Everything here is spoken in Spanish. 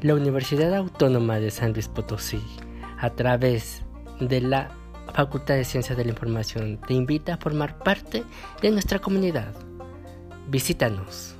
La Universidad Autónoma de San Luis Potosí, a través de la Facultad de Ciencias de la Información, te invita a formar parte de nuestra comunidad. Visítanos.